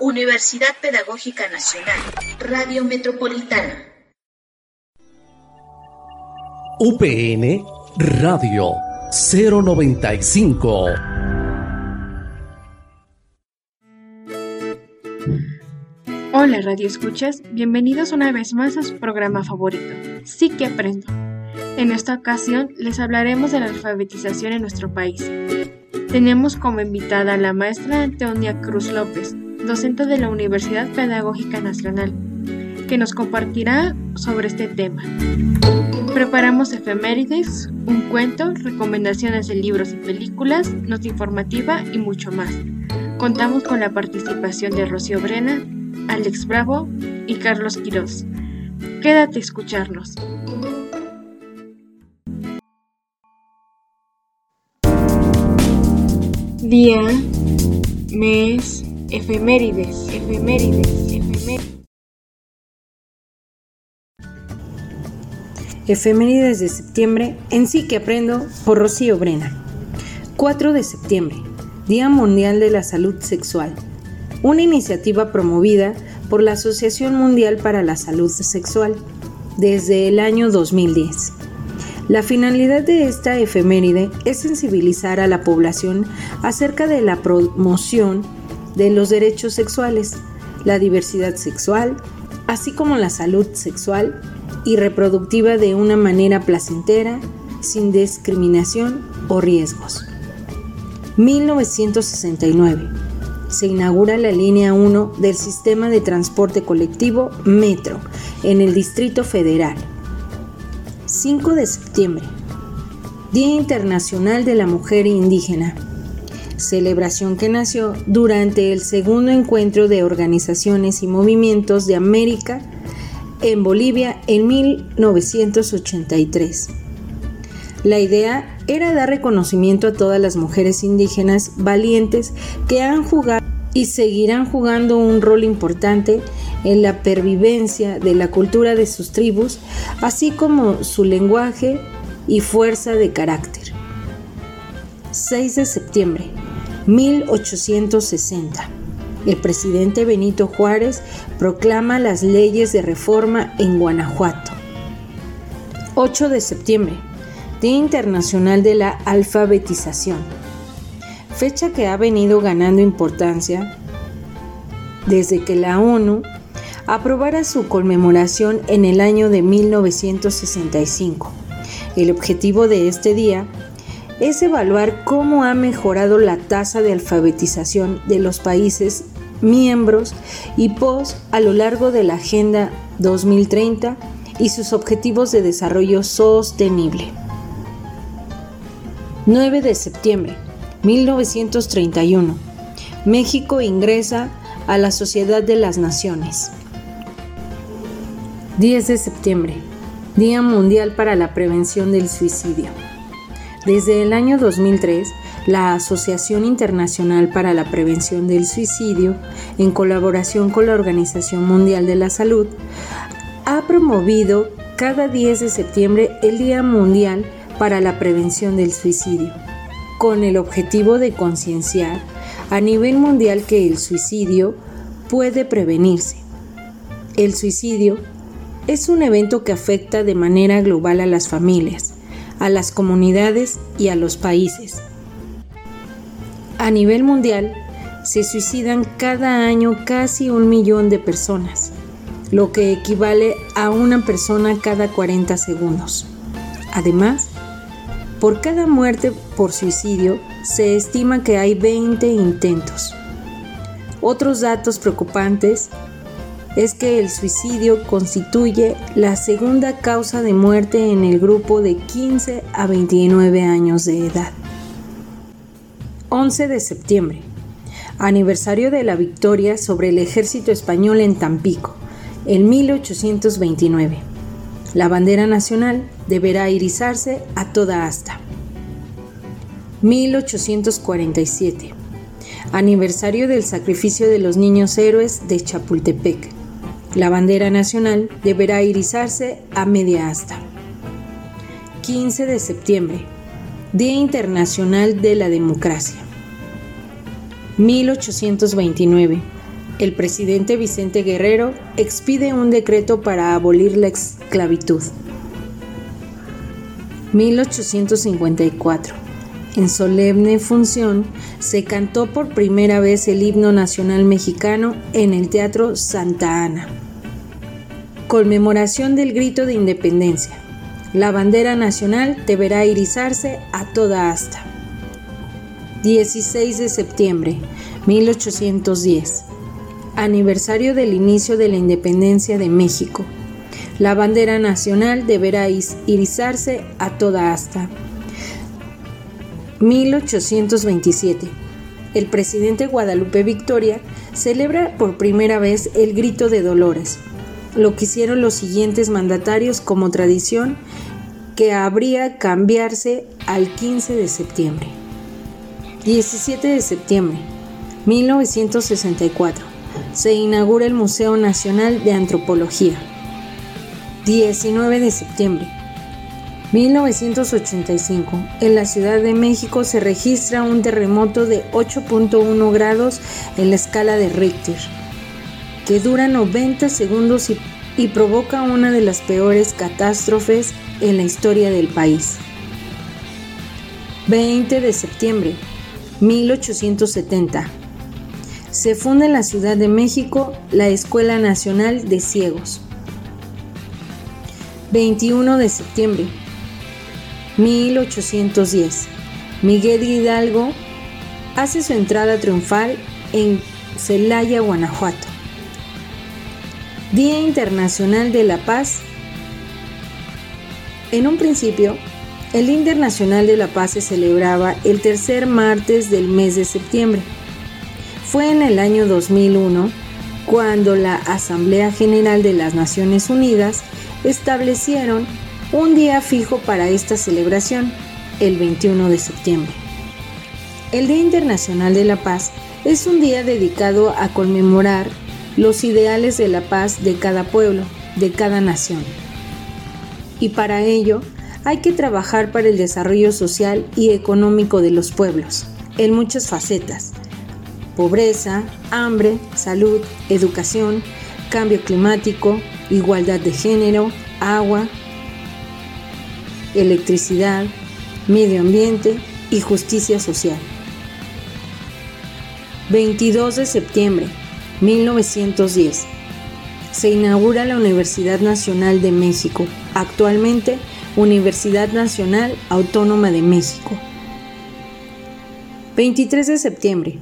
Universidad Pedagógica Nacional, Radio Metropolitana. UPN Radio 095. Hola Radio Escuchas, bienvenidos una vez más a su programa favorito, Sí que aprendo. En esta ocasión les hablaremos de la alfabetización en nuestro país. Tenemos como invitada a la maestra Antonia Cruz López, docente de la Universidad Pedagógica Nacional, que nos compartirá sobre este tema. Preparamos efemérides, un cuento, recomendaciones de libros y películas, nota informativa y mucho más. Contamos con la participación de Rocío Brena, Alex Bravo y Carlos Quiroz. Quédate a escucharnos. Día, mes, efemérides, efemérides, efemérides. Efemérides de septiembre en sí que aprendo por Rocío Brena. 4 de septiembre, Día Mundial de la Salud Sexual. Una iniciativa promovida por la Asociación Mundial para la Salud Sexual desde el año 2010. La finalidad de esta efeméride es sensibilizar a la población acerca de la promoción de los derechos sexuales, la diversidad sexual, así como la salud sexual y reproductiva de una manera placentera, sin discriminación o riesgos. 1969. Se inaugura la línea 1 del sistema de transporte colectivo Metro en el Distrito Federal. 5 de septiembre. Día Internacional de la Mujer Indígena. Celebración que nació durante el segundo encuentro de organizaciones y movimientos de América en Bolivia en 1983. La idea era dar reconocimiento a todas las mujeres indígenas valientes que han jugado y seguirán jugando un rol importante en la pervivencia de la cultura de sus tribus, así como su lenguaje y fuerza de carácter. 6 de septiembre 1860 el presidente Benito Juárez proclama las leyes de reforma en Guanajuato. 8 de septiembre, Día Internacional de la Alfabetización, fecha que ha venido ganando importancia desde que la ONU aprobara su conmemoración en el año de 1965. El objetivo de este día es evaluar cómo ha mejorado la tasa de alfabetización de los países miembros y POS a lo largo de la Agenda 2030 y sus objetivos de desarrollo sostenible. 9 de septiembre 1931. México ingresa a la Sociedad de las Naciones. 10 de septiembre. Día Mundial para la Prevención del Suicidio. Desde el año 2003, la Asociación Internacional para la Prevención del Suicidio, en colaboración con la Organización Mundial de la Salud, ha promovido cada 10 de septiembre el Día Mundial para la Prevención del Suicidio, con el objetivo de concienciar a nivel mundial que el suicidio puede prevenirse. El suicidio es un evento que afecta de manera global a las familias, a las comunidades y a los países. A nivel mundial, se suicidan cada año casi un millón de personas, lo que equivale a una persona cada 40 segundos. Además, por cada muerte por suicidio se estima que hay 20 intentos. Otros datos preocupantes es que el suicidio constituye la segunda causa de muerte en el grupo de 15 a 29 años de edad. 11 de septiembre, aniversario de la victoria sobre el ejército español en Tampico, en 1829. La bandera nacional deberá irizarse a toda asta. 1847. Aniversario del sacrificio de los niños héroes de Chapultepec. La bandera nacional deberá irizarse a media asta. 15 de septiembre, Día Internacional de la Democracia. 1829. el presidente Vicente Guerrero expide un decreto para abolir la esclavitud. 1854. En solemne función se cantó por primera vez el himno nacional mexicano en el Teatro Santa Ana. Conmemoración del grito de independencia. La bandera nacional deberá irizarse a toda asta. 16 de septiembre 1810. Aniversario del inicio de la independencia de México. La bandera nacional deberá irizarse a toda asta. 1827. El presidente Guadalupe Victoria celebra por primera vez el grito de Dolores, lo que hicieron los siguientes mandatarios como tradición que habría cambiarse al 15 de septiembre. 17 de septiembre 1964 se inaugura el Museo Nacional de Antropología. 19 de septiembre 1985. En la Ciudad de México se registra un terremoto de 8.1 grados en la escala de Richter, que dura 90 segundos y, provoca una de las peores catástrofes en la historia del país. 20 de septiembre 1870. Se funda en la Ciudad de México la Escuela Nacional de Ciegos. 21 de septiembre 1810. Miguel Hidalgo hace su entrada triunfal en Celaya, Guanajuato. Día Internacional de la Paz. En un principio, el Día Internacional de la Paz se celebraba el tercer martes del mes de septiembre. Fue en el año 2001 cuando la Asamblea General de las Naciones Unidas establecieron un día fijo para esta celebración, el 21 de septiembre. El Día Internacional de la Paz es un día dedicado a conmemorar los ideales de la paz de cada pueblo, de cada nación. Y para ello hay que trabajar para el desarrollo social y económico de los pueblos, en muchas facetas. Pobreza, hambre, salud, educación, cambio climático, igualdad de género, agua, electricidad, medio ambiente y justicia social. 22 de septiembre 1910. Se inaugura la Universidad Nacional de México, actualmente Universidad Nacional Autónoma de México. 23 de septiembre.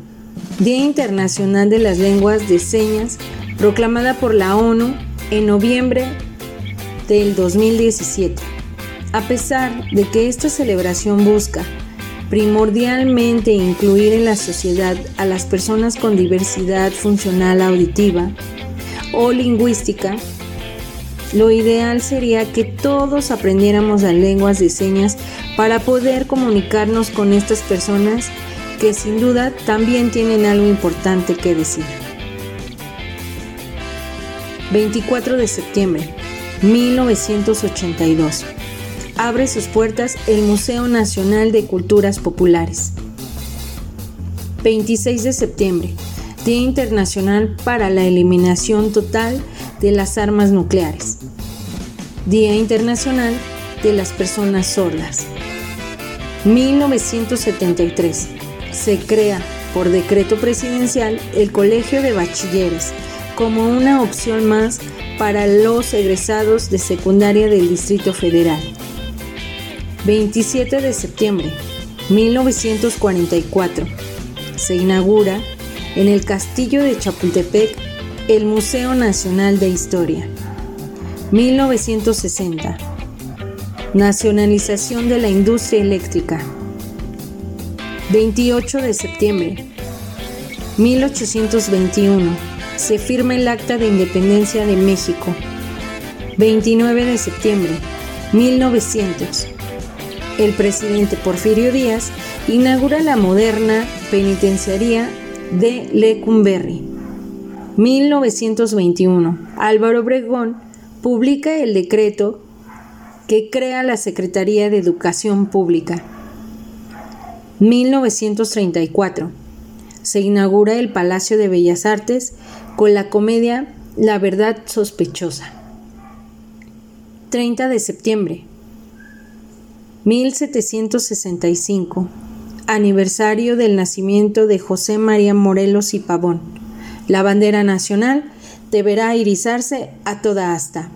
Día Internacional de las Lenguas de Señas, proclamada por la ONU en noviembre del 2017. A pesar de que esta celebración busca primordialmente incluir en la sociedad a las personas con diversidad funcional auditiva o lingüística, lo ideal sería que todos aprendiéramos las lenguas de señas para poder comunicarnos con estas personas que sin duda también tienen algo importante que decir. 24 de septiembre 1982 abre sus puertas el Museo Nacional de Culturas Populares. 26 de septiembre, Día Internacional para la Eliminación Total de las Armas Nucleares. Día Internacional de las Personas Sordas. 1973. Se crea por decreto presidencial el Colegio de Bachilleres como una opción más para los egresados de secundaria del Distrito Federal. 27 de septiembre 1944 se inaugura en el Castillo de Chapultepec el Museo Nacional de Historia. 1960 Nacionalización de la industria eléctrica. 28 de septiembre 1821 se firma el Acta de Independencia de México. 29 de septiembre 1900 el presidente Porfirio Díaz inaugura la moderna penitenciaría de Lecumberri. 1921. Álvaro Obregón publica el decreto que crea la Secretaría de Educación Pública. 1934. Se inaugura el Palacio de Bellas Artes con la comedia La verdad sospechosa. 30 de septiembre 1765 aniversario del nacimiento de José María Morelos y Pavón. La bandera nacional deberá irizarse a toda asta.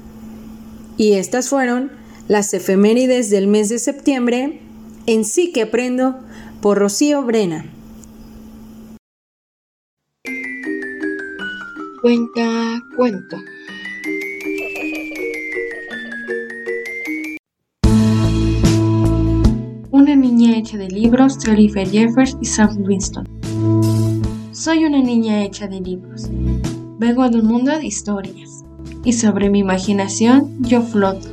Y estas fueron las efemérides del mes de septiembre en Sí que aprendo por Rocío Brena. Cuenta cuento. Hecha de libros de Jeffers y Sam Winston. Soy una niña hecha de libros. Vengo de un mundo de historias y sobre mi imaginación yo floto.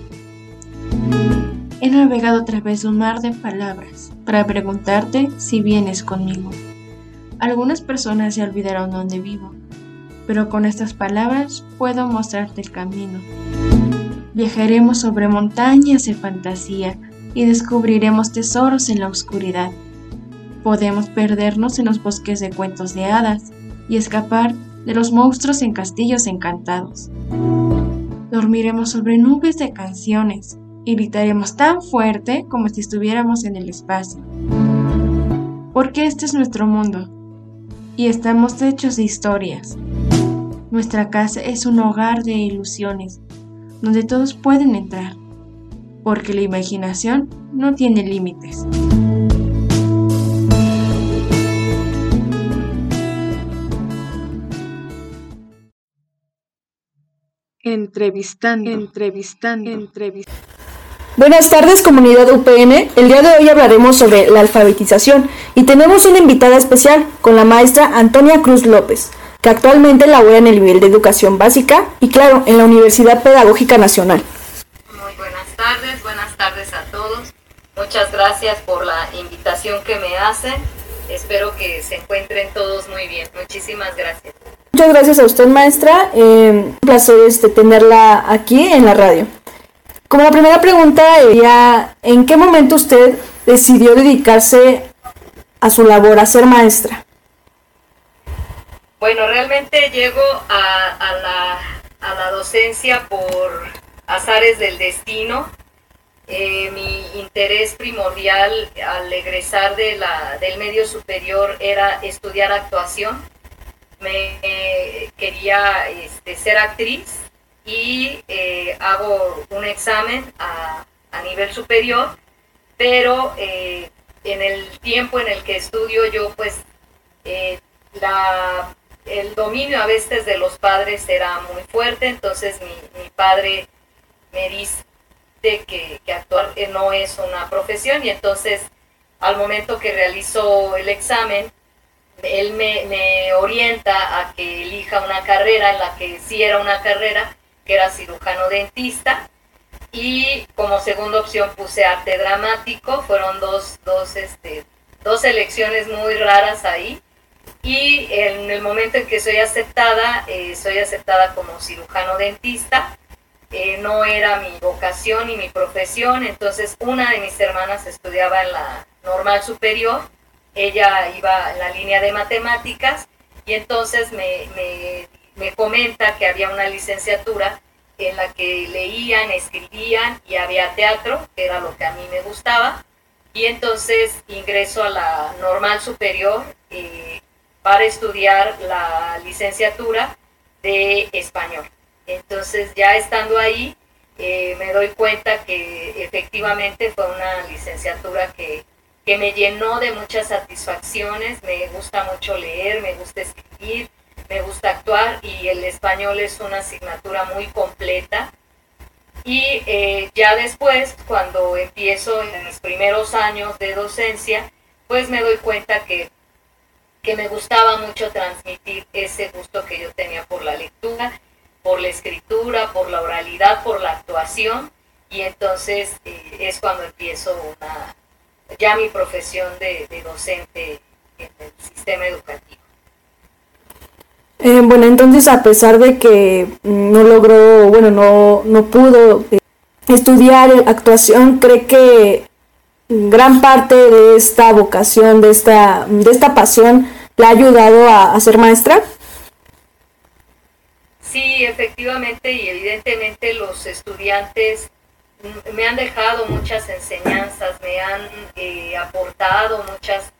He navegado a través de un mar de palabras para preguntarte si vienes conmigo. Algunas personas se olvidaron dónde vivo, pero con estas palabras puedo mostrarte el camino. Viajaremos sobre montañas de fantasía y descubriremos tesoros en la oscuridad. Podemos perdernos en los bosques de cuentos de hadas y escapar de los monstruos en castillos encantados. Dormiremos sobre nubes de canciones y gritaremos tan fuerte como si estuviéramos en el espacio. Porque este es nuestro mundo y estamos hechos de historias. Nuestra casa es un hogar de ilusiones donde todos pueden entrar porque la imaginación no tiene límites. Entrevistando, entrevistando, entrevistando. Buenas tardes comunidad UPN, el día de hoy hablaremos sobre la alfabetización y tenemos una invitada especial con la maestra Antonia Cruz López, que actualmente labora en el nivel de educación básica y claro, en la Universidad Pedagógica Nacional tardes, buenas tardes a todos. Muchas gracias por la invitación que me hacen. Espero que se encuentren todos muy bien. Muchísimas gracias. Muchas gracias a usted, maestra. Eh, un placer este, tenerla aquí en la radio. Como la primera pregunta, ¿en qué momento usted decidió dedicarse a su labor, a ser maestra? Bueno, realmente llego a, la, a la docencia por azares del destino. Eh, mi interés primordial al egresar de la, del medio superior era estudiar actuación. Me eh, quería este, ser actriz y eh, hago un examen a, a nivel superior, pero en el tiempo en el que estudio yo pues la, el dominio a veces de los padres era muy fuerte, entonces mi, mi padre me dice que, que actuar no es una profesión. Y entonces al momento que realizó el examen, él me, orienta a que elija una carrera en la que sí era una carrera, que era cirujano dentista, y como segunda opción puse arte dramático, fueron dos, dos, este, dos elecciones muy raras ahí, y en el momento en que soy aceptada, eh, soy aceptada como cirujano dentista, eh, no era mi vocación y mi profesión, entonces una de mis hermanas estudiaba en la normal superior, ella iba en la línea de matemáticas. Y entonces me, me, comenta que había una licenciatura en la que leían, escribían y había teatro, que era lo que a mí me gustaba, y entonces ingreso a la normal superior eh, para estudiar la licenciatura de español. Entonces ya estando ahí, eh, me doy cuenta que efectivamente fue una licenciatura que, que me llenó de muchas satisfacciones, me gusta mucho leer, me gusta escribir, me gusta actuar y el español es una asignatura muy completa. Y eh, ya después, cuando empiezo en mis primeros años de docencia, pues me doy cuenta que, que me gustaba mucho transmitir ese gusto que yo tenía por la lectura por la escritura, por la oralidad, por la actuación, y entonces eh, es cuando empiezo una, ya mi profesión de, docente en el sistema educativo. Eh, bueno, entonces a pesar de que no logró, bueno, no, no pudo eh, estudiar actuación, ¿cree que gran parte de esta vocación, de esta, de esta pasión, le ha ayudado a ser maestra? Sí, efectivamente y evidentemente los estudiantes me han dejado muchas enseñanzas, me han eh, aportado muchas,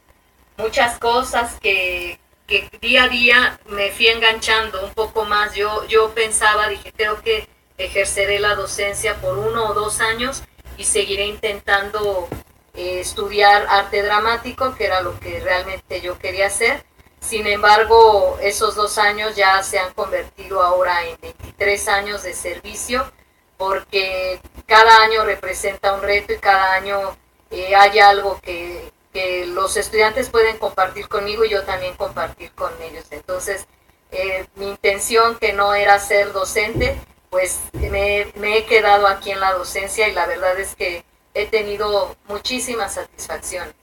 muchas cosas que, que, día a día me fui enganchando un poco más. Yo, yo pensaba, dije, creo que ejerceré la docencia por uno o dos años y seguiré intentando eh, estudiar arte dramático, que era lo que realmente yo quería hacer. Sin embargo, esos dos años ya se han convertido ahora en 23 años de servicio, porque cada año representa un reto y cada año eh, hay algo que, que, los estudiantes pueden compartir conmigo y yo también compartir con ellos. Entonces, eh, mi intención que no era ser docente, pues me, me he quedado aquí en la docencia y la verdad es que he tenido muchísima satisfacción.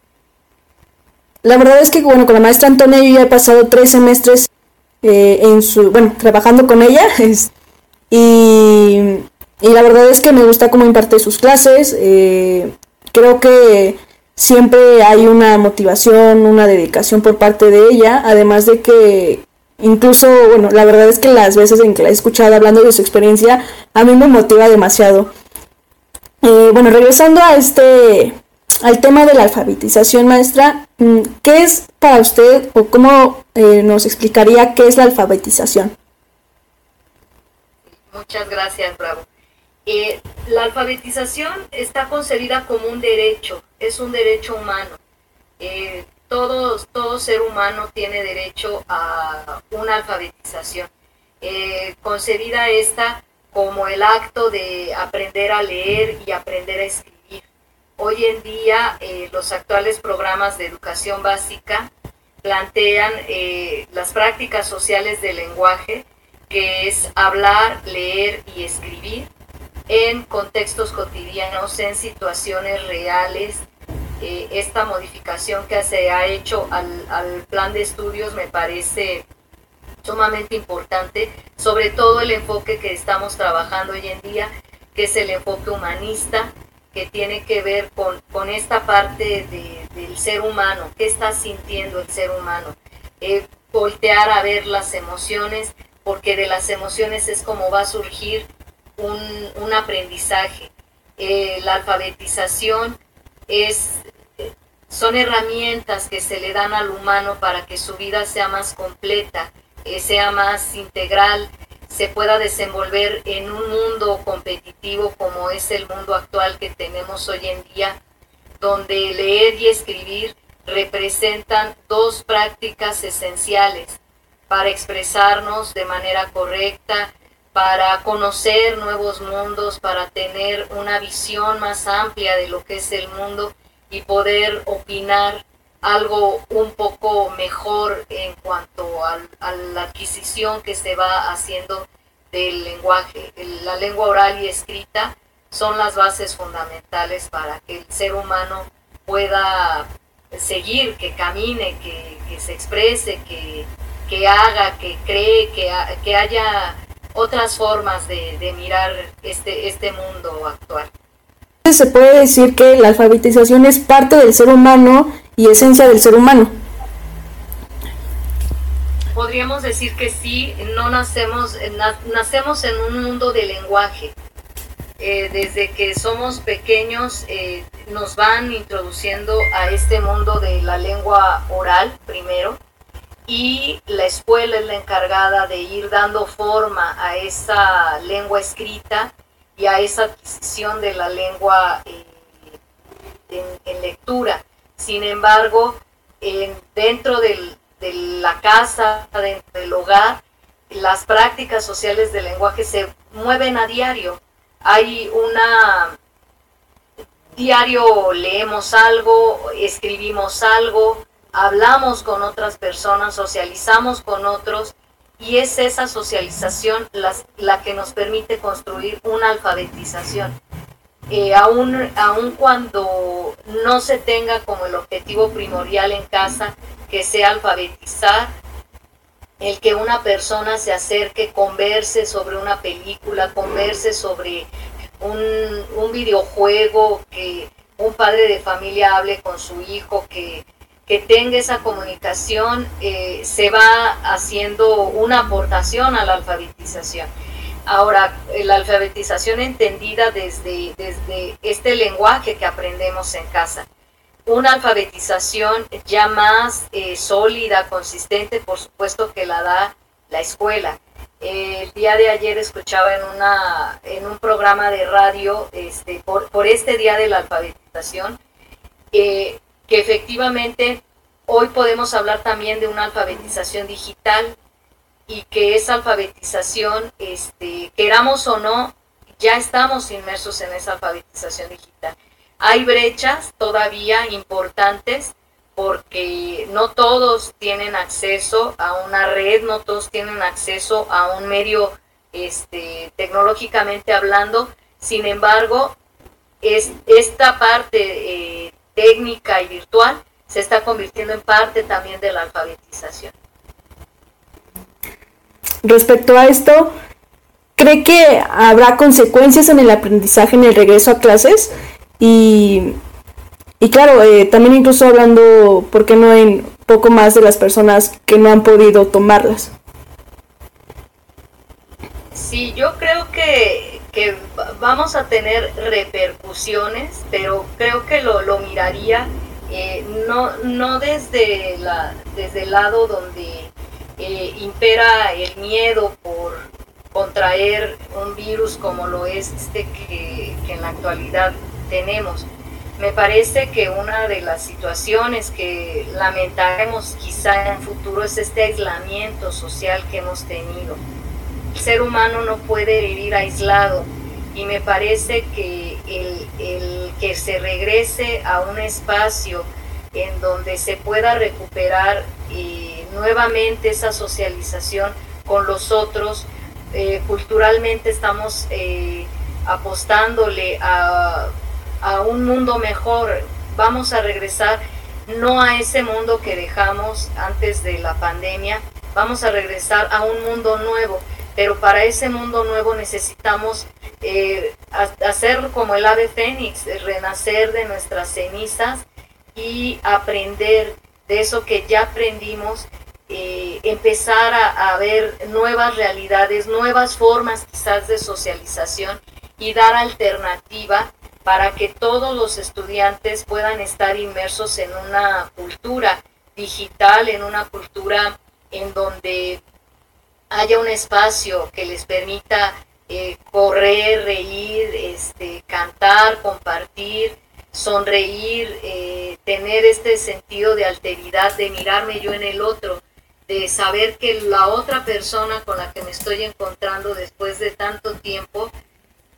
La verdad es que, bueno, con la maestra Antonia yo ya he pasado tres semestres eh, en su, bueno, trabajando con ella y, y, la verdad es que me gusta cómo imparte sus clases. Eh, creo que siempre hay una motivación, una dedicación por parte de ella, además de que incluso, bueno, la verdad es que las veces en que la he escuchado hablando de su experiencia, a mí me motiva demasiado. Eh, bueno, regresando a este, al tema de la alfabetización, maestra, mm, ¿qué es para usted o cómo eh, nos explicaría qué es la alfabetización? Muchas gracias, Bravo. Eh, la alfabetización está concebida como un derecho, es un derecho humano. todo, todo ser humano tiene derecho a una alfabetización. concebida esta como el acto de aprender a leer y aprender a escribir. Hoy en día eh, los actuales programas de educación básica plantean eh, las prácticas sociales del lenguaje, que es hablar, leer y escribir en contextos cotidianos, en situaciones reales. Eh, esta modificación que se ha hecho al, al plan de estudios me parece sumamente importante, sobre todo el enfoque que estamos trabajando hoy en día, que es el enfoque humanista, que tiene que ver con, con esta parte de, del ser humano, qué está sintiendo el ser humano, eh, voltear a ver las emociones, porque de las emociones es como va a surgir un, un aprendizaje. Eh, la alfabetización es, son herramientas que se le dan al humano para que su vida sea más completa, eh, sea más integral, se pueda desenvolver en un mundo competitivo como es el mundo actual que tenemos hoy en día, donde leer y escribir representan dos prácticas esenciales para expresarnos de manera correcta, para conocer nuevos mundos, para tener una visión más amplia de lo que es el mundo y poder opinar algo un poco mejor en cuanto a, la adquisición que se va haciendo del lenguaje. la lengua oral y escrita son las bases fundamentales para que el ser humano pueda seguir, que camine, que, se exprese, que, haga, que cree, que, que haya otras formas de, de mirar este, este mundo actual. Se puede decir que la alfabetización es parte del ser humano y esencia del ser humano. Podríamos decir que sí, no nacemos, nacemos en un mundo de lenguaje. Eh, desde que somos pequeños eh, nos van introduciendo a este mundo de la lengua oral primero y la escuela es la encargada de ir dando forma a esa lengua escrita y a esa adquisición de la lengua eh, en lectura. Sin embargo, dentro de la casa, dentro del hogar, las prácticas sociales del lenguaje se mueven a diario. Hay una diario leemos algo, escribimos algo, hablamos con otras personas, socializamos con otros y es esa socialización la que nos permite construir una alfabetización eh, aun, cuando no se tenga como el objetivo primordial en casa que sea alfabetizar, el que una persona se acerque, converse sobre una película, converse sobre un, videojuego, que un padre de familia hable con su hijo, que que tenga esa comunicación, eh, se va haciendo una aportación a la alfabetización. Ahora, la alfabetización entendida desde, desde este lenguaje que aprendemos en casa. Una alfabetización ya más eh, sólida, consistente, por supuesto que la da la escuela. el día de ayer escuchaba en, una, en un programa de radio este, por, por este día de la alfabetización que efectivamente hoy podemos hablar también de una alfabetización digital y que esa alfabetización, este, queramos o no, ya estamos inmersos en esa alfabetización digital. Hay brechas todavía importantes porque no todos tienen acceso a una red, no todos tienen acceso a un medio este, tecnológicamente hablando. Sin embargo, es, esta parte eh, técnica y virtual se está convirtiendo en parte también de la alfabetización. Respecto a esto, ¿cree que habrá consecuencias en el aprendizaje en el regreso a clases? Y, y claro, eh, también incluso hablando, ¿por qué no en poco más de las personas que no han podido tomarlas? Sí, yo creo que, que vamos a tener repercusiones, pero creo que lo, lo miraría eh, no, no desde, la, desde el lado donde eh, impera el miedo por contraer un virus como lo es este que, en la actualidad tenemos. Me parece que una de las situaciones que lamentaremos quizá en el futuro es este aislamiento social que hemos tenido. El ser humano no puede vivir aislado y me parece que el, el que se regrese a un espacio en donde se pueda recuperar eh, nuevamente esa socialización con los otros. Eh, culturalmente estamos eh, apostándole a, a un mundo mejor. Vamos a regresar no a ese mundo que dejamos antes de la pandemia, vamos a regresar a un mundo nuevo, pero para ese mundo nuevo necesitamos hacer como el ave fénix, renacer de nuestras cenizas y aprender de eso que ya aprendimos, eh, empezar a, ver nuevas realidades, nuevas formas quizás de socialización y dar alternativa para que todos los estudiantes puedan estar inmersos en una cultura digital, en una cultura en donde haya un espacio que les permita eh, correr, reír, este, cantar, compartir, sonreír, eh, tener este sentido de alteridad, de mirarme yo en el otro, de saber que la otra persona con la que me estoy encontrando después de tanto tiempo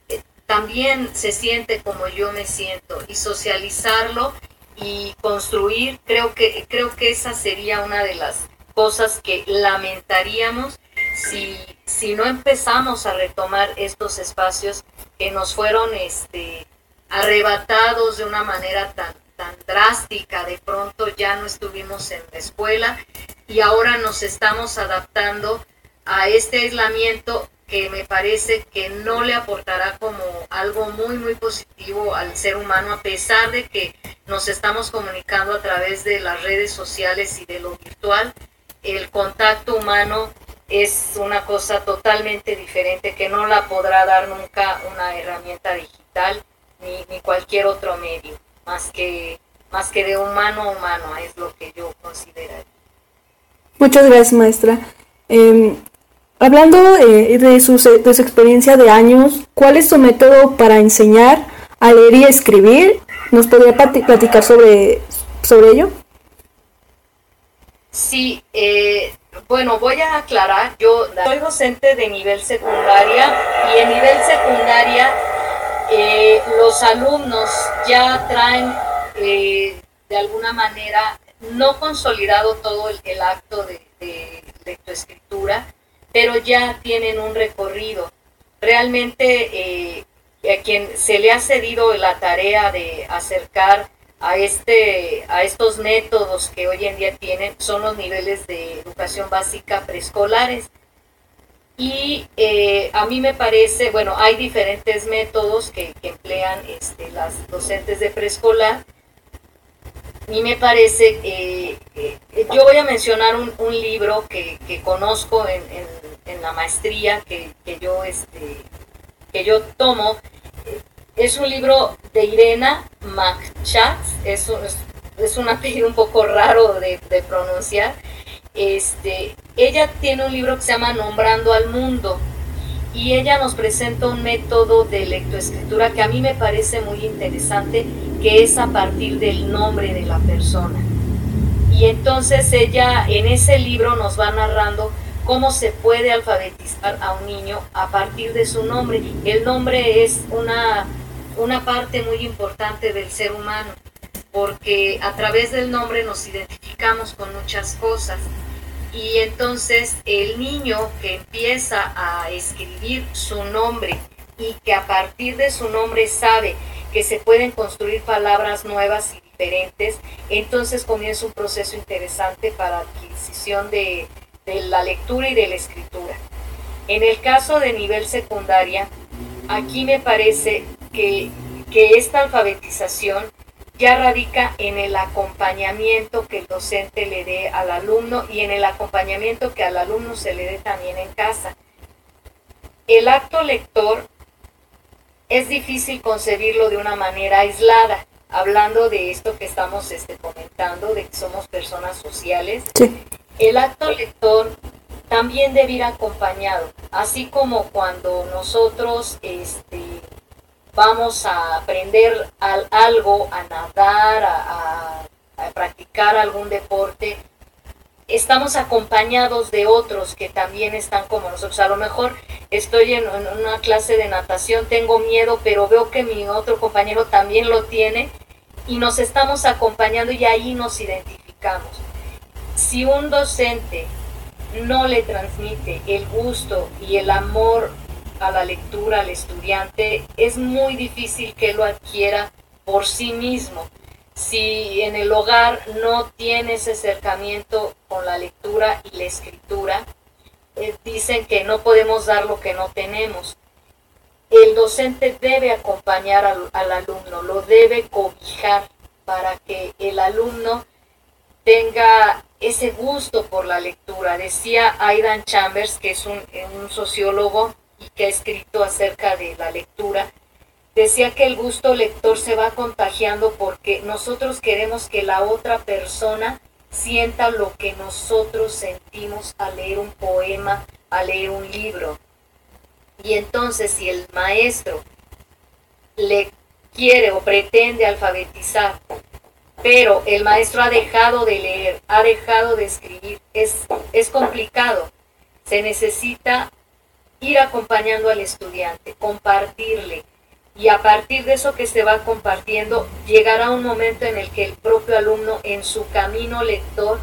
eh, también se siente como yo me siento. Y socializarlo y construir, creo que, creo que esa sería una de las cosas que lamentaríamos si, si no empezamos a retomar estos espacios que nos fueron este, arrebatados de una manera tan, tan drástica, de pronto ya no estuvimos en la escuela y ahora nos estamos adaptando a este aislamiento que me parece que no le aportará como algo muy, muy positivo al ser humano, a pesar de que nos estamos comunicando a través de las redes sociales y de lo virtual. El contacto humano es una cosa totalmente diferente que no la podrá dar nunca una herramienta digital cualquier otro medio, más que, más que de humano a humano, es lo que yo considero. Muchas gracias, maestra. Em, hablando eh, de, su, de su experiencia de años, ¿cuál es su método para enseñar a leer y escribir? ¿Nos podría platicar sobre, sobre ello? Sí, eh, bueno, voy a aclarar, yo soy docente de nivel secundaria y en nivel secundaria los alumnos ya traen eh, de alguna manera no consolidado todo el, acto de, lectoescritura, pero ya tienen un recorrido. Realmente eh, a quien se le ha cedido la tarea de acercar a, este, a estos métodos que hoy en día tienen son los niveles de educación básica preescolares. Y eh, a mí me parece, bueno, hay diferentes métodos que, emplean este, las docentes de preescolar y me parece, eh, eh, yo voy a mencionar un, libro que, conozco en, la maestría que, yo, este, que yo tomo. Es un libro de Irena McChatz, es, es, un apellido un poco raro de, pronunciar. Este, ella tiene un libro que se llama Nombrando al Mundo y ella nos presenta un método de lectoescritura que a mí me parece muy interesante, que es a partir del nombre de la persona. Y entonces ella en ese libro nos va narrando cómo se puede alfabetizar a un niño a partir de su nombre. El nombre es una, una parte muy importante del ser humano, porque a través del nombre nos identificamos con muchas cosas y entonces el niño que empieza a escribir su nombre y que a partir de su nombre sabe que se pueden construir palabras nuevas y diferentes, entonces comienza un proceso interesante para adquisición de, la lectura y de la escritura. En el caso de nivel secundaria, aquí me parece que, que esta alfabetización ya radica en el acompañamiento que el docente le dé al alumno y en el acompañamiento que al alumno se le dé también en casa. El acto lector es difícil concebirlo de una manera aislada, hablando de esto que estamos este, comentando, de que somos personas sociales. El acto lector también debe ir acompañado, así como cuando nosotros este, vamos a aprender algo, a nadar, a, practicar algún deporte, estamos acompañados de otros que también están como nosotros. A lo mejor estoy en, una clase de natación, tengo miedo, pero veo que mi otro compañero también lo tiene y nos estamos acompañando y ahí nos identificamos. Si un docente no le transmite el gusto y el amor a la lectura al estudiante, es muy difícil que lo adquiera por sí mismo. Si en el hogar no tiene ese acercamiento con la lectura y la escritura, eh, dicen que no podemos dar lo que no tenemos. El docente debe acompañar al, al alumno, lo debe cobijar para que el alumno tenga ese gusto por la lectura. Decía Aidan Chambers, que es un, un sociólogo y que ha escrito acerca de la lectura, decía que el gusto lector se va contagiando porque nosotros queremos que la otra persona sienta lo que nosotros sentimos al leer un poema, al leer un libro. Y entonces si el maestro le quiere o pretende alfabetizar, pero el maestro ha dejado de leer, ha dejado de escribir, es, es complicado. Se necesita ir acompañando al estudiante, compartirle. Y a partir de eso que se va compartiendo, llegará un momento en el que el propio alumno en su camino lector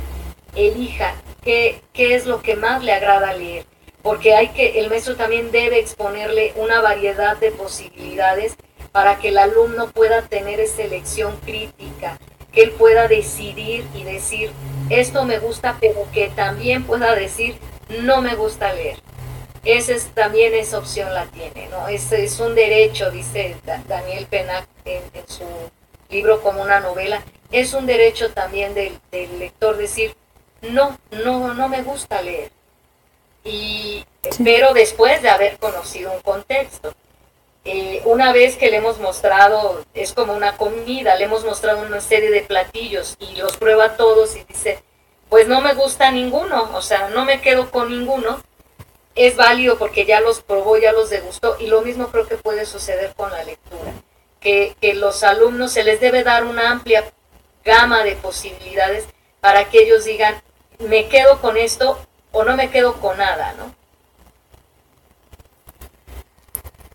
elija qué, qué es lo que más le agrada leer. Porque hay que, el maestro también debe exponerle una variedad de posibilidades para que el alumno pueda tener esa elección crítica, que él pueda decidir y decir, esto me gusta, pero que también pueda decir, no me gusta leer esa es, también esa opción la tiene, ¿no? Es, es un derecho, dice Daniel Penac en, su libro como una novela, es un derecho también del, lector decir, no, no, no me gusta leer. Y, Pero después de haber conocido un contexto. Eh, una vez que le hemos mostrado, es como una comida, le hemos mostrado una serie de platillos y los prueba todos y dice, pues no me gusta ninguno, o sea, no me quedo con ninguno, es válido porque ya los probó, ya los degustó y lo mismo creo que puede suceder con la lectura, que, que los alumnos se les debe dar una amplia gama de posibilidades para que ellos digan, me quedo con esto o no me quedo con nada, ¿no?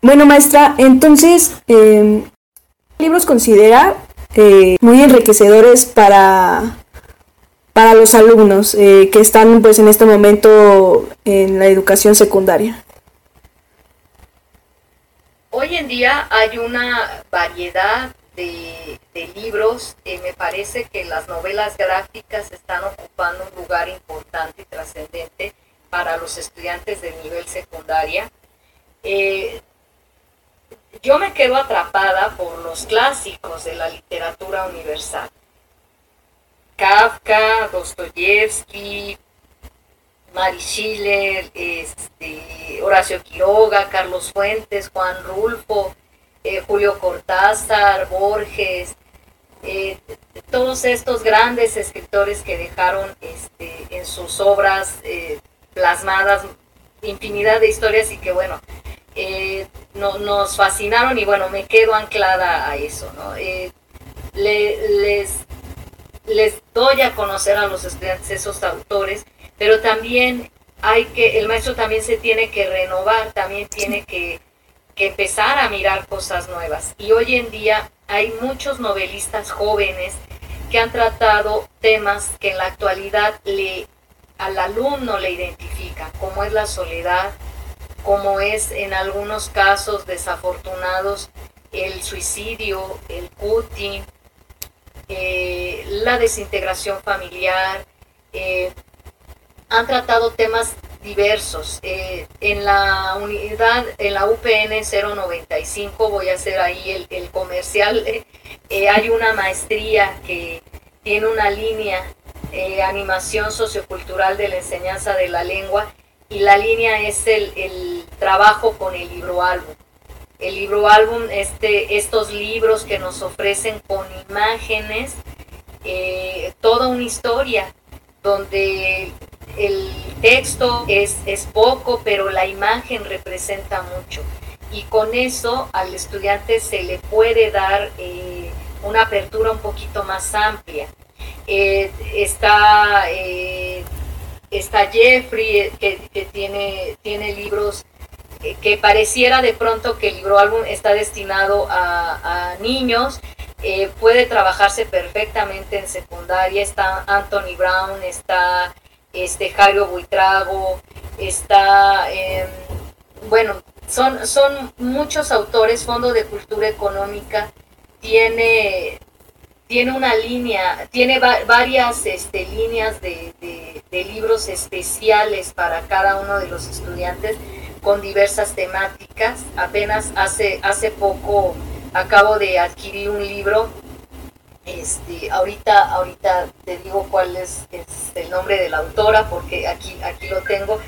Bueno, maestra, entonces, eh, libros considera eh, muy enriquecedores para para los alumnos eh, que están pues en este momento en la educación secundaria? Hoy en día hay una variedad de, libros. Eh, me parece que las novelas gráficas están ocupando un lugar importante y trascendente para los estudiantes del nivel secundaria. Eh, yo me quedo atrapada por los clásicos de la literatura universal Kafka, Dostoyevsky, Mary Schiller, este, Horacio Quiroga, Carlos Fuentes, Juan Rulfo, eh, Julio Cortázar, Borges, eh, todos estos grandes escritores que dejaron este, en sus obras eh, plasmadas infinidad de historias y que bueno, nos fascinaron y bueno, me quedo anclada a eso, ¿no? les, les doy a conocer a los estudiantes esos autores, pero también hay que, el maestro también se tiene que renovar, también tiene que empezar a mirar cosas nuevas. Y hoy en día hay muchos novelistas jóvenes que han tratado temas que en la actualidad le, al alumno le identifican, como es la soledad, como es en algunos casos desafortunados el suicidio, el cutting, eh, la desintegración familiar. Eh, han tratado temas diversos. Eh, en la unidad, en la UPN 095, voy a hacer ahí el, comercial, eh, hay una maestría que tiene una línea, animación sociocultural de la enseñanza de la lengua, y la línea es el, el trabajo con el libro álbum. El libro álbum, este, estos libros que nos ofrecen con imágenes, toda una historia, donde el texto es, es poco, pero la imagen representa mucho. Y con eso al estudiante se le puede dar eh, una apertura un poquito más amplia. Eh, está, eh, está Jeffrey, que, tiene, tiene libros que pareciera de pronto que el libro álbum está destinado a, niños, puede trabajarse perfectamente en secundaria. Está Anthony Brown, está este Jairo Buitrago, está, em, bueno, son, son muchos autores, Fondo de Cultura Económica tiene, tiene una línea, tiene varias este, líneas de, de, libros especiales para cada uno de los estudiantes con diversas temáticas. Apenas hace, hace poco acabo de adquirir un libro este, ahorita, ahorita te digo cuál es, el nombre de la autora porque aquí, aquí lo tengo.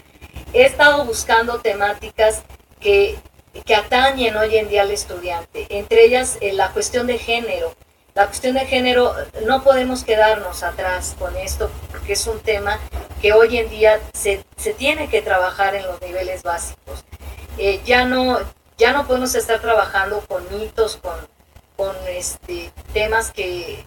He estado buscando temáticas que, que atañen hoy en día al estudiante, entre ellas eh, la cuestión de género. La cuestión de género, no podemos quedarnos atrás con esto porque es un tema que hoy en día se, se tiene que trabajar en los niveles básicos. Eh, ya, no, ya no podemos estar trabajando con mitos, con, con este, temas que,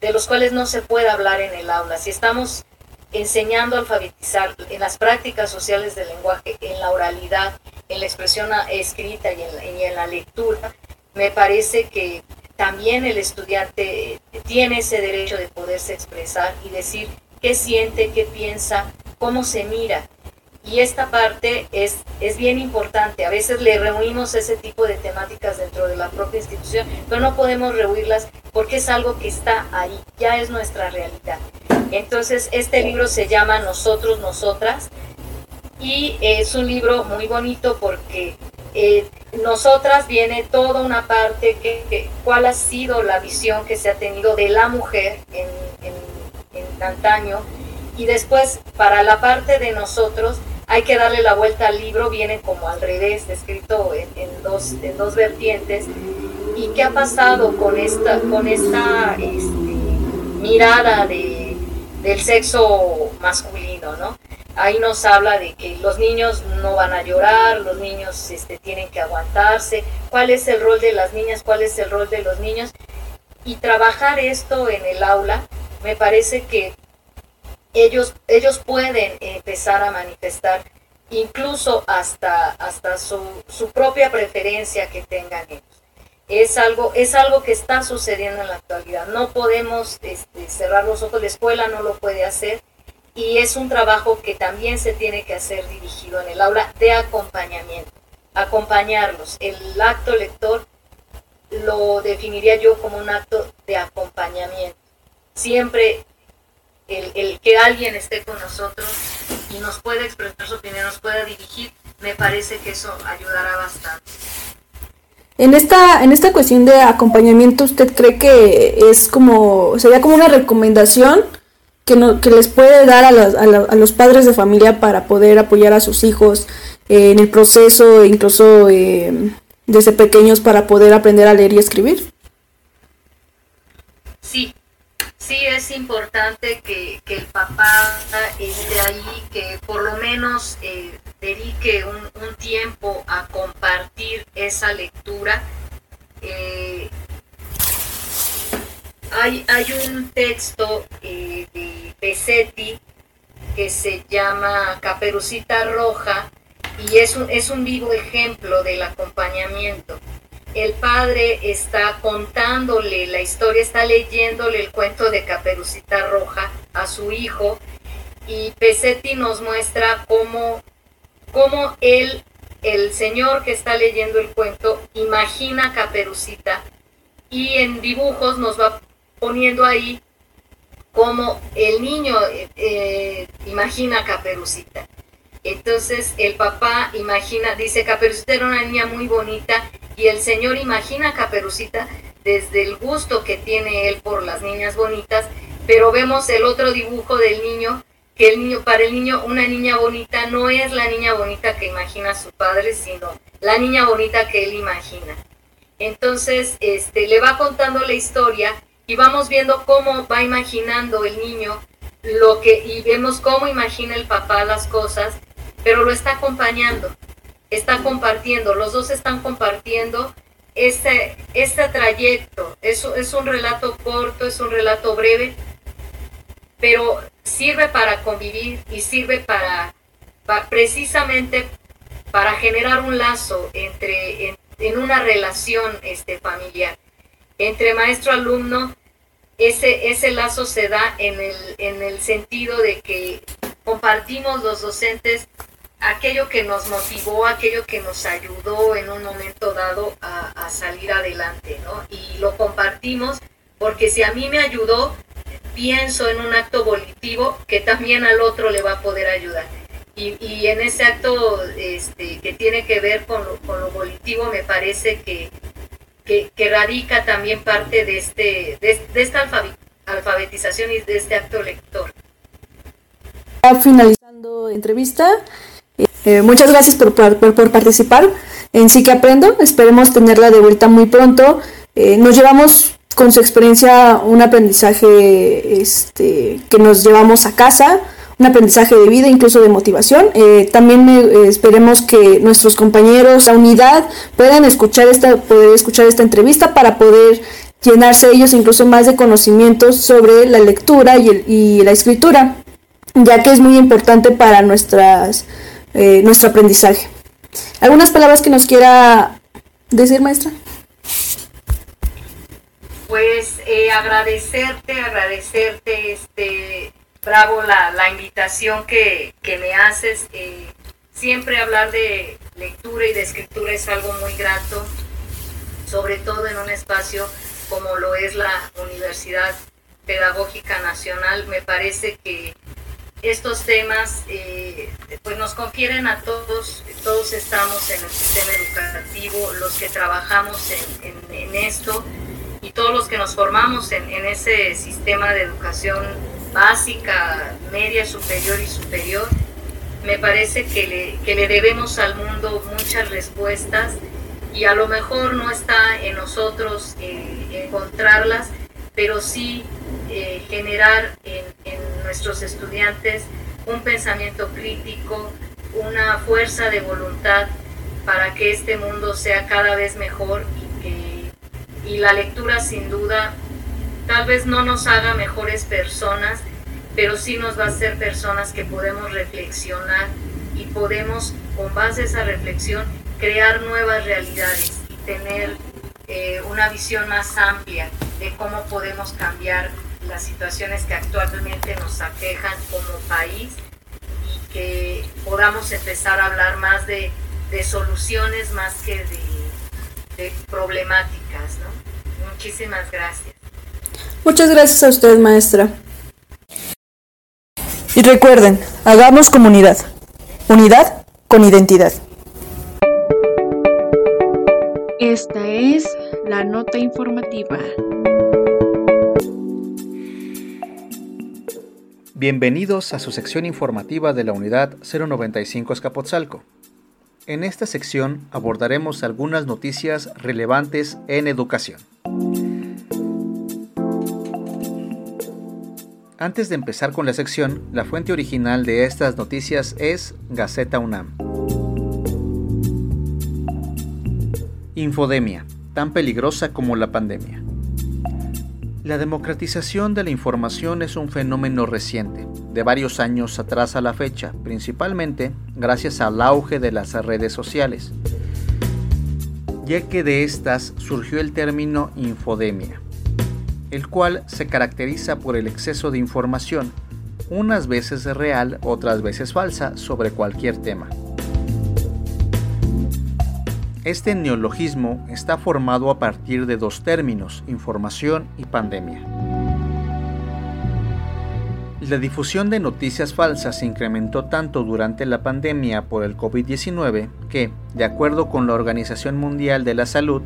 de los cuales no se puede hablar en el aula. Si estamos enseñando a alfabetizar en las prácticas sociales del lenguaje, en la oralidad, en la expresión escrita y en la, lectura, me parece que también el estudiante tiene ese derecho de poderse expresar y decir qué siente, qué piensa, cómo se mira. Y esta parte es, es bien importante. A veces le reunimos ese tipo de temáticas dentro de la propia institución, pero no podemos reunirlas porque es algo que está ahí, ya es nuestra realidad. Entonces, este libro se llama Nosotros, Nosotras, y es un libro muy bonito porque eh, nosotras viene toda una parte que, cuál ha sido la visión que se ha tenido de la mujer en, en, antaño y después para la parte de nosotros hay que darle la vuelta al libro, viene como al revés, escrito en, dos, en dos vertientes. ¿Y qué ha pasado con esta, con esta este, mirada de, del sexo masculino, ¿no? Ahí nos habla de que los niños no van a llorar, los niños este, tienen que aguantarse, cuál es el rol de las niñas, cuál es el rol de los niños. Y trabajar esto en el aula me parece que ellos, ellos pueden empezar a manifestar incluso hasta, hasta su, su propia preferencia que tengan ellos. Es algo, es algo que está sucediendo en la actualidad. No podemos este, cerrar los ojos, la escuela no lo puede hacer y es un trabajo que también se tiene que hacer dirigido en el aula de acompañamiento, acompañarlos. El acto lector lo definiría yo como un acto de acompañamiento. Siempre el, que alguien esté con nosotros y nos pueda expresar su opinión, nos pueda dirigir, me parece que eso ayudará bastante. En esta, en esta cuestión de acompañamiento, ¿usted cree que es como, sería como una recomendación que, no, que les puede dar a, a, los padres de familia para poder apoyar a sus hijos eh, en el proceso, incluso eh, desde pequeños para poder aprender a leer y escribir? Sí, sí es importante que, el papá esté ahí, que por lo menos eh, dedique un, tiempo a compartir esa lectura. Hay, hay un texto eh, de Pesetti que se llama Caperucita Roja y es un, es un vivo ejemplo del acompañamiento. El padre está contándole la historia, está leyéndole el cuento de Caperucita Roja a su hijo y Pesetti nos muestra cómo, cómo él, el señor que está leyendo el cuento, imagina Caperucita y en dibujos nos va poniendo ahí como el niño eh, imagina a Caperucita. Entonces el papá imagina, dice, Caperucita era una niña muy bonita y el señor imagina a Caperucita desde el gusto que tiene él por las niñas bonitas, pero vemos el otro dibujo del niño, que el niño, para el niño una niña bonita no es la niña bonita que imagina su padre, sino la niña bonita que él imagina. Entonces, este, le va contando la historia y vamos viendo cómo va imaginando el niño lo que y vemos cómo imagina el papá las cosas, pero lo está acompañando, está compartiendo, los dos están compartiendo este, este trayecto. Eso es un relato corto, es un relato breve, pero sirve para convivir y sirve para, precisamente para generar un lazo entre en, en una relación este, familiar entre maestro-alumno, ese, ese lazo se da en el, en el sentido de que compartimos los docentes aquello que nos motivó, aquello que nos ayudó en un momento dado a, salir adelante, ¿no? Y lo compartimos porque si a mí me ayudó, pienso en un acto volitivo que también al otro le va a poder ayudar. Y, y en ese acto este, que tiene que ver con lo, con lo volitivo, me parece que que, radica también parte de, este, de, esta alfabetización y de este acto lector. Finalizando entrevista, eh, muchas gracias por, por, participar en Sí que Aprendo. Esperemos tenerla de vuelta muy pronto. Eh, nos llevamos con su experiencia un aprendizaje este, que nos llevamos a casa un aprendizaje de vida, incluso de motivación. Eh, también eh, esperemos que nuestros compañeros, a unidad, puedan escuchar esta, poder escuchar esta entrevista para poder llenarse ellos incluso más de conocimientos sobre la lectura y, la escritura, ya que es muy importante para nuestras, eh, nuestro aprendizaje. ¿Algunas palabras que nos quiera decir, maestra? Pues agradecerte, agradecerte este bravo la, la invitación que, me haces. Eh, siempre hablar de lectura y de escritura es algo muy grato, sobre todo en un espacio como lo es la Universidad Pedagógica Nacional. Me parece que estos temas eh, pues nos confieren a todos, todos estamos en el sistema educativo, los que trabajamos en, esto y todos los que nos formamos en, en ese sistema de educación básica, media, superior y superior, me parece que le, que le debemos al mundo muchas respuestas y a lo mejor no está en nosotros eh, encontrarlas, pero sí eh, generar en, nuestros estudiantes un pensamiento crítico, una fuerza de voluntad para que este mundo sea cada vez mejor y, que, y la lectura sin duda tal vez no nos haga mejores personas, pero sí nos va a hacer personas que podemos reflexionar y podemos, con base a esa reflexión, crear nuevas realidades y tener eh, una visión más amplia de cómo podemos cambiar las situaciones que actualmente nos aquejan como país y que podamos empezar a hablar más de, soluciones más que de, de problemáticas. ¿no? Muchísimas gracias. Muchas gracias a usted, maestra. Y recuerden, hagamos comunidad. Unidad con identidad. Esta es la nota informativa. Bienvenidos a su sección informativa de la unidad 095 Escapotzalco. En esta sección abordaremos algunas noticias relevantes en educación. Antes de empezar con la sección, la fuente original de estas noticias es Gaceta UNAM. Infodemia, tan peligrosa como la pandemia. La democratización de la información es un fenómeno reciente, de varios años atrás a la fecha, principalmente gracias al auge de las redes sociales, ya que de estas surgió el término infodemia, el cual se caracteriza por el exceso de información, unas veces real, otras veces falsa, sobre cualquier tema. Este neologismo está formado a partir de dos términos, información y pandemia. La difusión de noticias falsas se incrementó tanto durante la pandemia por el COVID-19 que, de acuerdo con la Organización Mundial de la Salud,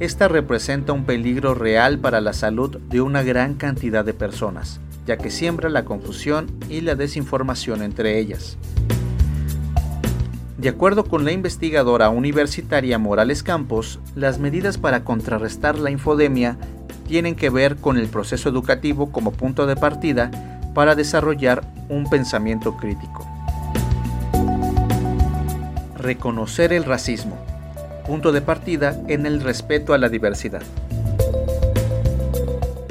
esta representa un peligro real para la salud de una gran cantidad de personas, ya que siembra la confusión y la desinformación entre ellas. De acuerdo con la investigadora universitaria Morales Campos, las medidas para contrarrestar la infodemia tienen que ver con el proceso educativo como punto de partida para desarrollar un pensamiento crítico. Reconocer el racismo, punto de partida en el respeto a la diversidad.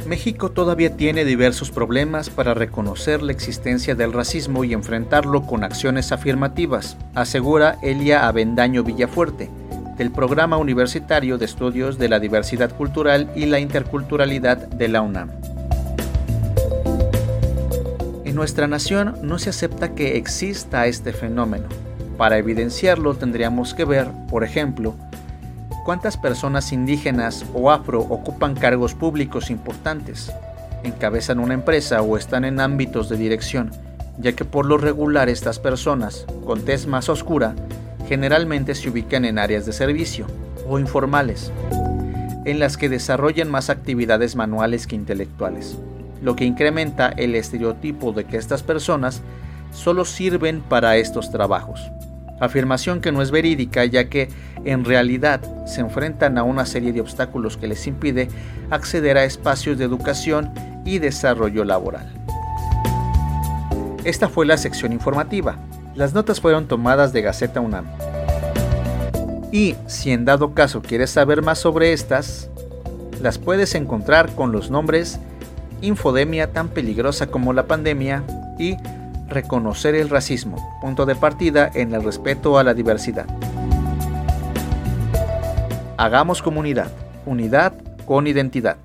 México todavía tiene diversos problemas para reconocer la existencia del racismo y enfrentarlo con acciones afirmativas, asegura Elia Avendaño Villafuerte, del Programa Universitario de Estudios de la Diversidad Cultural y la Interculturalidad de la UNAM. En nuestra nación no se acepta que exista este fenómeno. Para evidenciarlo tendríamos que ver, por ejemplo, ¿Cuántas personas indígenas o afro ocupan cargos públicos importantes? Encabezan una empresa o están en ámbitos de dirección, ya que por lo regular estas personas, con tez más oscura, generalmente se ubican en áreas de servicio o informales, en las que desarrollan más actividades manuales que intelectuales, lo que incrementa el estereotipo de que estas personas solo sirven para estos trabajos afirmación que no es verídica ya que en realidad se enfrentan a una serie de obstáculos que les impide acceder a espacios de educación y desarrollo laboral. Esta fue la sección informativa. Las notas fueron tomadas de Gaceta UNAM. Y si en dado caso quieres saber más sobre estas, las puedes encontrar con los nombres Infodemia tan peligrosa como la pandemia y reconocer el racismo, punto de partida en el respeto a la diversidad. Hagamos comunidad, unidad con identidad.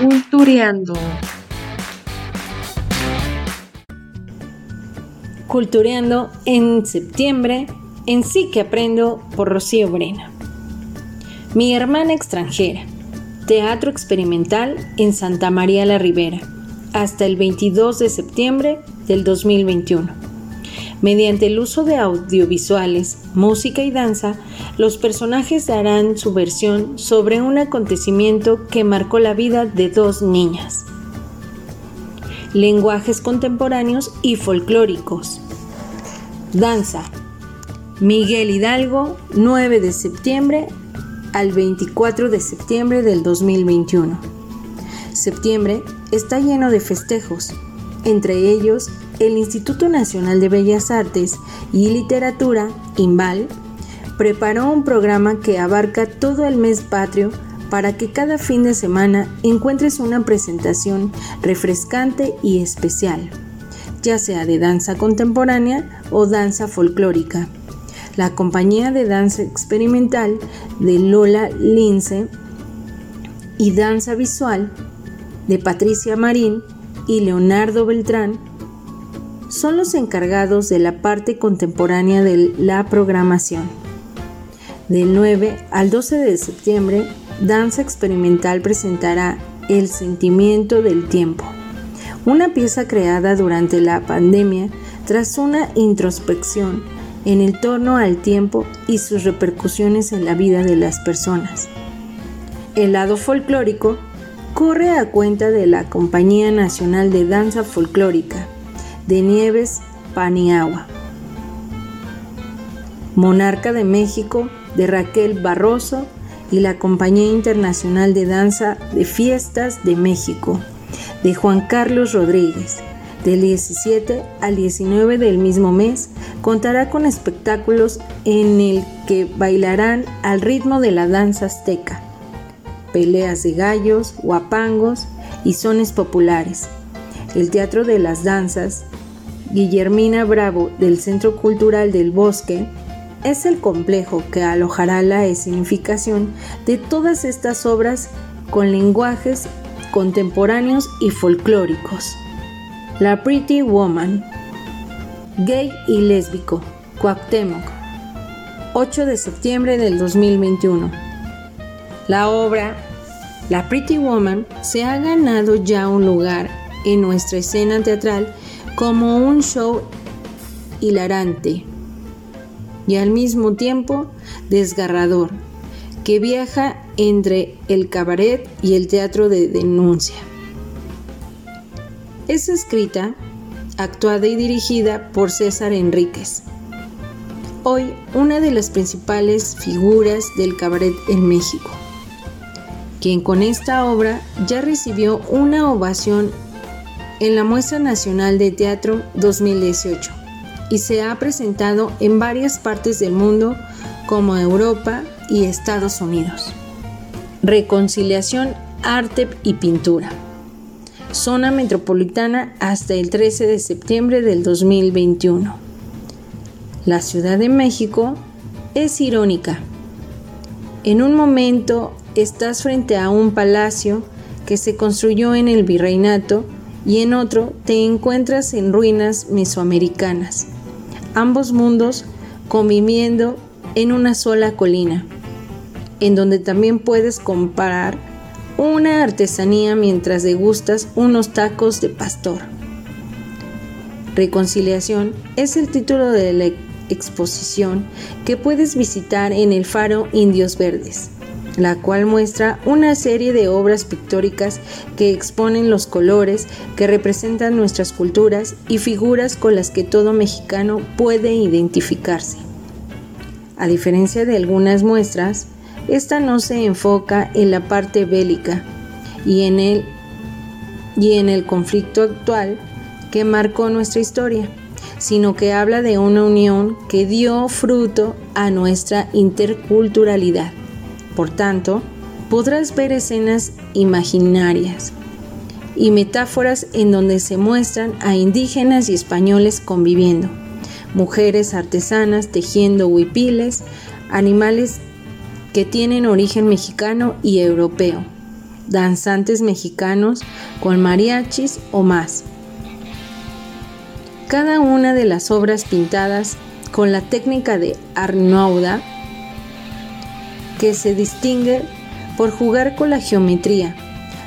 Cultureando. Cultureando en septiembre en Sí que Aprendo por Rocío Brena. Mi hermana extranjera. Teatro Experimental en Santa María la Ribera, hasta el 22 de septiembre del 2021. Mediante el uso de audiovisuales, música y danza, los personajes darán su versión sobre un acontecimiento que marcó la vida de dos niñas. Lenguajes contemporáneos y folclóricos. Danza. Miguel Hidalgo, 9 de septiembre al 24 de septiembre del 2021. Septiembre está lleno de festejos, entre ellos el Instituto Nacional de Bellas Artes y Literatura, INVAL, preparó un programa que abarca todo el mes patrio para que cada fin de semana encuentres una presentación refrescante y especial, ya sea de danza contemporánea o danza folclórica la compañía de danza experimental de Lola Lince y danza visual de Patricia Marín y Leonardo Beltrán son los encargados de la parte contemporánea de la programación. Del 9 al 12 de septiembre, Danza Experimental presentará El sentimiento del tiempo, una pieza creada durante la pandemia tras una introspección en el torno al tiempo y sus repercusiones en la vida de las personas. El lado folclórico corre a cuenta de la Compañía Nacional de Danza Folclórica de Nieves Paniagua. Monarca de México de Raquel Barroso y la Compañía Internacional de Danza de Fiestas de México de Juan Carlos Rodríguez. Del 17 al 19 del mismo mes contará con espectáculos en el que bailarán al ritmo de la danza azteca, peleas de gallos, guapangos y sones populares. El Teatro de las Danzas, Guillermina Bravo del Centro Cultural del Bosque, es el complejo que alojará la escenificación de todas estas obras con lenguajes contemporáneos y folclóricos. La Pretty Woman, gay y lésbico, Cuauhtémoc, 8 de septiembre del 2021. La obra La Pretty Woman se ha ganado ya un lugar en nuestra escena teatral como un show hilarante y al mismo tiempo desgarrador, que viaja entre el cabaret y el teatro de denuncia. Es escrita, actuada y dirigida por César Enríquez, hoy una de las principales figuras del cabaret en México, quien con esta obra ya recibió una ovación en la Muestra Nacional de Teatro 2018 y se ha presentado en varias partes del mundo como Europa y Estados Unidos. Reconciliación, arte y pintura. Zona metropolitana hasta el 13 de septiembre del 2021. La Ciudad de México es irónica. En un momento estás frente a un palacio que se construyó en el virreinato y en otro te encuentras en ruinas mesoamericanas ambos mundos conviviendo en una sola colina, en donde también puedes comparar una artesanía mientras degustas unos tacos de pastor. Reconciliación es el título de la exposición que puedes visitar en el Faro Indios Verdes la cual muestra una serie de obras pictóricas que exponen los colores que representan nuestras culturas y figuras con las que todo mexicano puede identificarse. A diferencia de algunas muestras, esta no se enfoca en la parte bélica y en el, y en el conflicto actual que marcó nuestra historia, sino que habla de una unión que dio fruto a nuestra interculturalidad. Por tanto, podrás ver escenas imaginarias y metáforas en donde se muestran a indígenas y españoles conviviendo, mujeres artesanas tejiendo huipiles, animales que tienen origen mexicano y europeo, danzantes mexicanos con mariachis o más. Cada una de las obras pintadas con la técnica de Arnauda que se distingue por jugar con la geometría,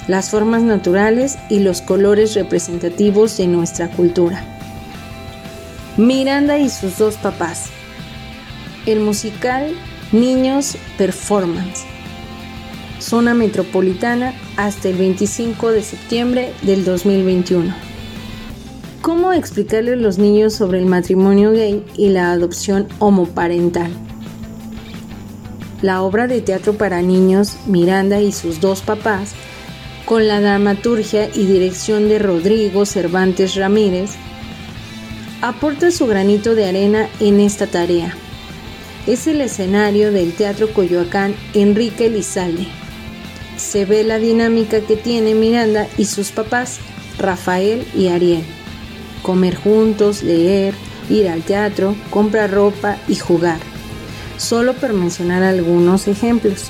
las formas naturales y los colores representativos de nuestra cultura. Miranda y sus dos papás. El musical Niños Performance. Zona metropolitana hasta el 25 de septiembre del 2021. ¿Cómo explicarle a los niños sobre el matrimonio gay y la adopción homoparental? la obra de teatro para niños Miranda y sus dos papás, con la dramaturgia y dirección de Rodrigo Cervantes Ramírez, aporta su granito de arena en esta tarea. Es el escenario del Teatro Coyoacán Enrique Lizalde. Se ve la dinámica que tiene Miranda y sus papás, Rafael y Ariel. Comer juntos, leer, ir al teatro, comprar ropa y jugar solo por mencionar algunos ejemplos.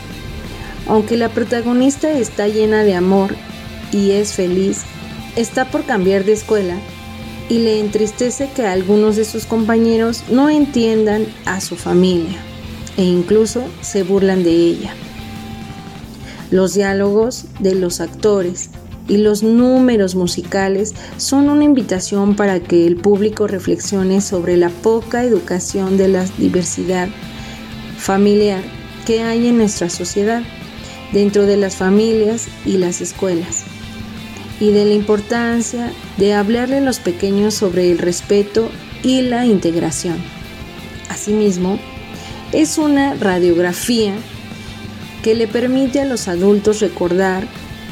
Aunque la protagonista está llena de amor y es feliz, está por cambiar de escuela y le entristece que algunos de sus compañeros no entiendan a su familia e incluso se burlan de ella. Los diálogos de los actores y los números musicales son una invitación para que el público reflexione sobre la poca educación de la diversidad familiar que hay en nuestra sociedad dentro de las familias y las escuelas y de la importancia de hablarle a los pequeños sobre el respeto y la integración. Asimismo, es una radiografía que le permite a los adultos recordar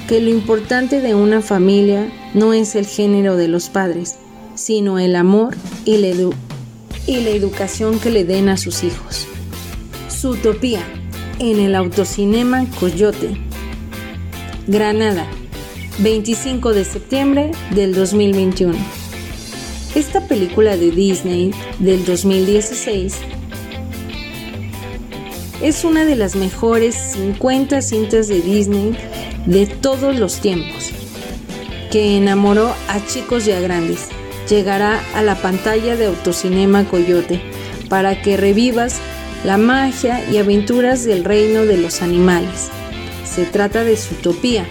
que lo importante de una familia no es el género de los padres, sino el amor y la, y la educación que le den a sus hijos. Su utopía en el autocinema Coyote, Granada, 25 de septiembre del 2021. Esta película de Disney del 2016 es una de las mejores 50 cintas de Disney de todos los tiempos, que enamoró a chicos y a grandes. Llegará a la pantalla de Autocinema Coyote para que revivas la magia y aventuras del reino de los animales. Se trata de utopía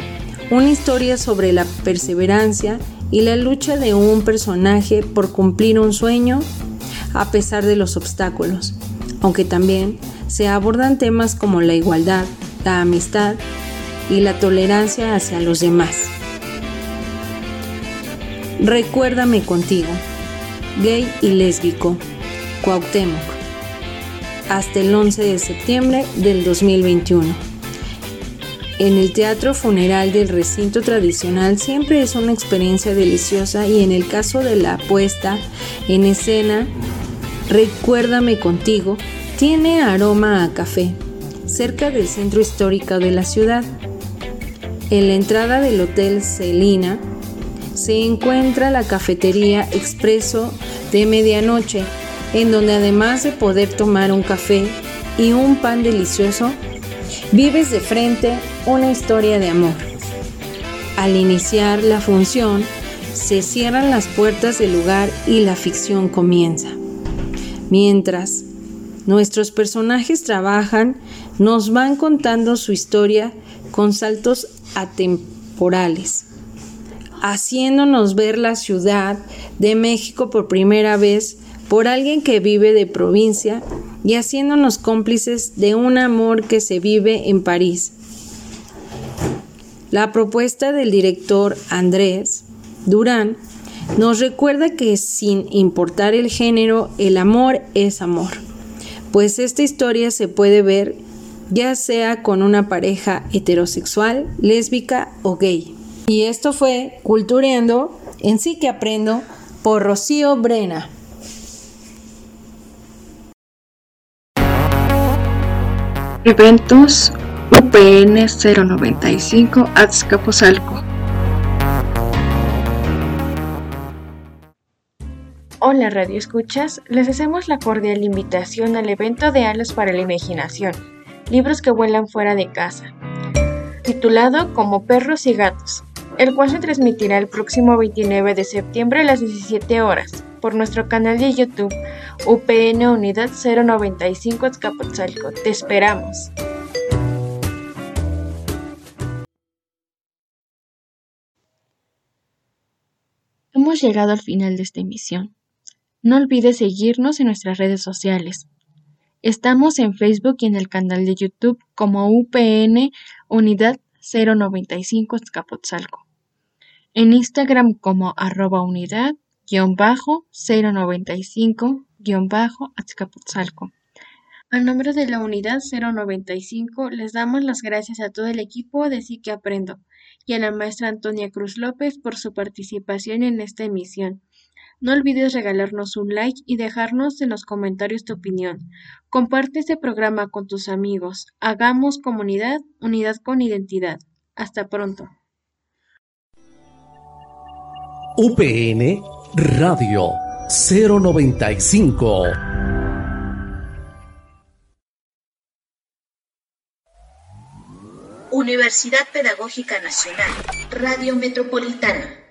una historia sobre la perseverancia y la lucha de un personaje por cumplir un sueño a pesar de los obstáculos, aunque también se abordan temas como la igualdad, la amistad y la tolerancia hacia los demás. Recuérdame contigo, gay y lésbico, Cuauhtémoc, hasta el 11 de septiembre del 2021. En el teatro funeral del recinto tradicional siempre es una experiencia deliciosa y en el caso de la puesta en escena, Recuérdame contigo, tiene aroma a café, cerca del centro histórico de la ciudad. En la entrada del Hotel Celina se encuentra la cafetería Expreso de Medianoche, en donde además de poder tomar un café y un pan delicioso, Vives de frente una historia de amor. Al iniciar la función, se cierran las puertas del lugar y la ficción comienza. Mientras nuestros personajes trabajan, nos van contando su historia con saltos atemporales, haciéndonos ver la ciudad de México por primera vez por alguien que vive de provincia y haciéndonos cómplices de un amor que se vive en París. La propuesta del director Andrés Durán nos recuerda que sin importar el género, el amor es amor, pues esta historia se puede ver ya sea con una pareja heterosexual, lésbica o gay. Y esto fue Cultureando en sí que aprendo por Rocío Brena. Eventos UPN 095 Azcapotzalco. Hola Radio Escuchas, les hacemos la cordial invitación al evento de Alas para la Imaginación, libros que vuelan fuera de casa, titulado Como perros y gatos, el cual se transmitirá el próximo 29 de septiembre a las 17 horas por nuestro canal de YouTube UPN Unidad 095 Azcapotzalco. Te esperamos. Hemos llegado al final de esta emisión. No olvides seguirnos en nuestras redes sociales. Estamos en Facebook y en el canal de YouTube como UPN Unidad 095 Azcapotzalco. En Instagram como arroba unidad 095-Azcapotzalco. A nombre de la unidad 095 les damos las gracias a todo el equipo de Sí que Aprendo y a la maestra Antonia Cruz López por su participación en esta emisión. No olvides regalarnos un like y dejarnos en los comentarios tu opinión. Comparte este programa con tus amigos. Hagamos comunidad, unidad con identidad. Hasta pronto. UPN Radio 095. Universidad Pedagógica Nacional, Radio Metropolitana.